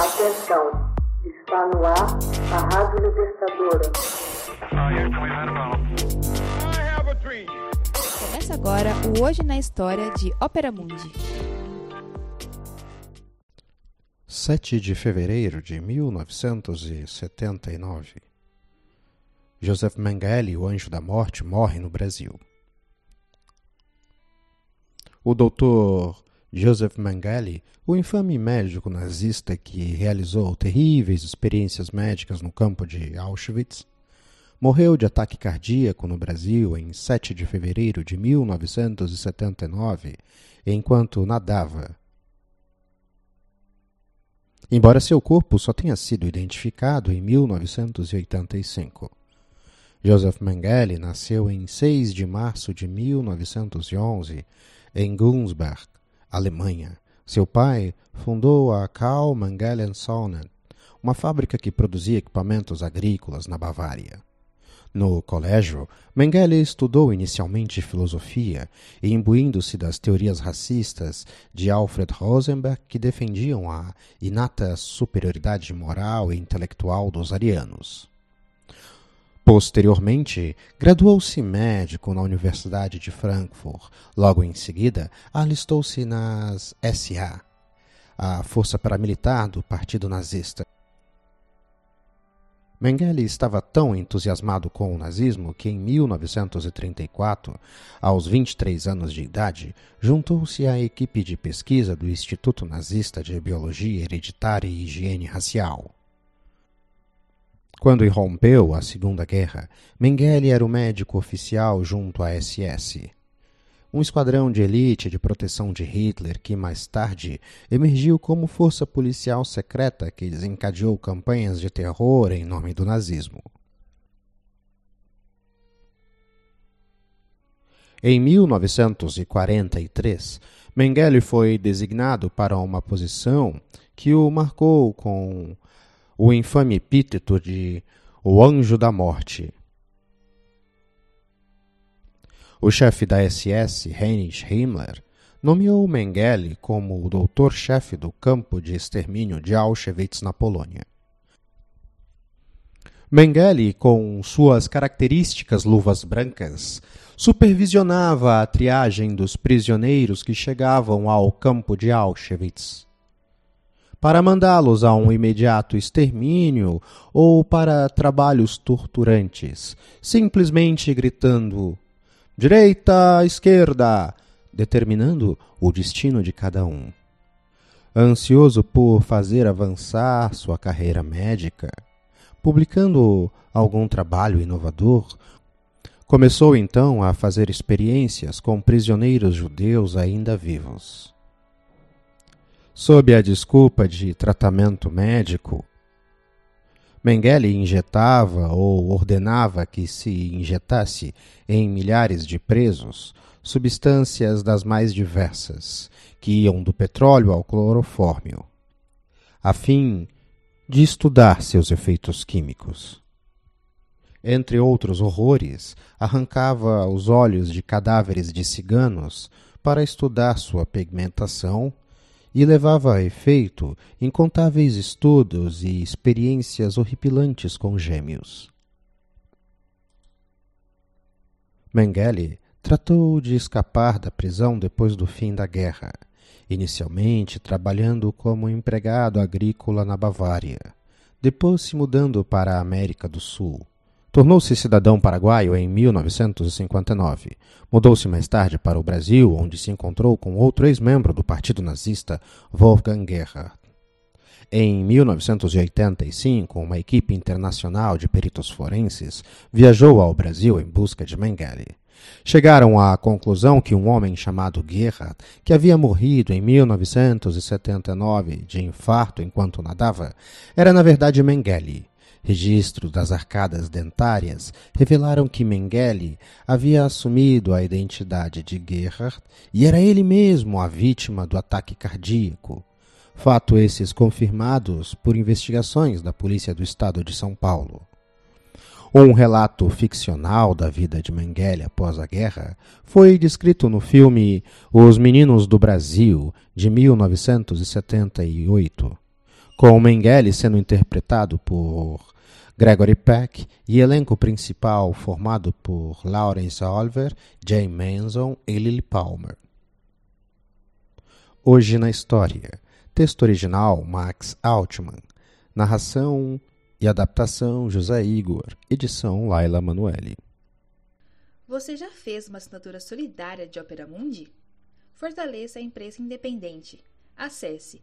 Atenção, está no ar a Rádio Libertadora. Começa agora o Hoje na História de Ópera Mundi. 7 de fevereiro de 1979. Joseph Mengele, o anjo da morte, morre no Brasil. O doutor Joseph Mengele, o infame médico nazista que realizou terríveis experiências médicas no campo de Auschwitz, morreu de ataque cardíaco no Brasil em 7 de fevereiro de 1979, enquanto nadava. Embora seu corpo só tenha sido identificado em 1985. Joseph Mengele nasceu em 6 de março de 1911 em Gunsberg, Alemanha. Seu pai fundou a Karl Mengele Sonnen, uma fábrica que produzia equipamentos agrícolas na Bavária. No colégio, Mengele estudou inicialmente filosofia e imbuindo-se das teorias racistas de Alfred Rosenberg que defendiam a inata superioridade moral e intelectual dos arianos. Posteriormente, graduou-se médico na Universidade de Frankfurt. Logo em seguida, alistou-se nas SA, a força paramilitar do Partido Nazista. Mengele estava tão entusiasmado com o nazismo que, em 1934, aos 23 anos de idade, juntou-se à equipe de pesquisa do Instituto Nazista de Biologia Hereditária e Higiene Racial. Quando irrompeu a Segunda Guerra, Mengele era o médico oficial junto à SS, um esquadrão de elite de proteção de Hitler que mais tarde emergiu como força policial secreta que desencadeou campanhas de terror em nome do nazismo. Em 1943, Mengele foi designado para uma posição que o marcou com o infame epíteto de o Anjo da Morte. O chefe da SS, Heinrich Himmler, nomeou Mengele como o doutor-chefe do campo de extermínio de Auschwitz na Polônia. Mengele, com suas características luvas brancas, supervisionava a triagem dos prisioneiros que chegavam ao campo de Auschwitz. Para mandá-los a um imediato extermínio ou para trabalhos torturantes, simplesmente gritando direita, esquerda, determinando o destino de cada um. Ansioso por fazer avançar sua carreira médica, publicando algum trabalho inovador, começou então a fazer experiências com prisioneiros judeus ainda vivos. Sob a desculpa de tratamento médico, Mengele injetava ou ordenava que se injetasse em milhares de presos substâncias das mais diversas, que iam do petróleo ao clorofórmio, a fim de estudar seus efeitos químicos. Entre outros horrores, arrancava os olhos de cadáveres de ciganos para estudar sua pigmentação e levava a efeito incontáveis estudos e experiências horripilantes com gêmeos. Mengele tratou de escapar da prisão depois do fim da guerra, inicialmente trabalhando como empregado agrícola na Bavária, depois se mudando para a América do Sul. Tornou-se cidadão paraguaio em 1959. Mudou-se mais tarde para o Brasil, onde se encontrou com outro ex-membro do Partido Nazista, Wolfgang Gerhard. Em 1985, uma equipe internacional de peritos forenses viajou ao Brasil em busca de Mengele. Chegaram à conclusão que um homem chamado Gerhard, que havia morrido em 1979 de infarto enquanto nadava, era na verdade Mengele, Registros das arcadas dentárias revelaram que Mengele havia assumido a identidade de Gerhard e era ele mesmo a vítima do ataque cardíaco. Fato esses confirmados por investigações da Polícia do Estado de São Paulo. Um relato ficcional da vida de Mengele após a guerra foi descrito no filme Os Meninos do Brasil, de 1978 com Mengele sendo interpretado por Gregory Peck e elenco principal formado por Laurence Oliver, Jane Manson e Lily Palmer. Hoje na história. Texto original Max Altman. Narração e adaptação José Igor. Edição Laila Manuelle. Você já fez uma assinatura solidária de Opera Mundi? Fortaleça a imprensa independente. Acesse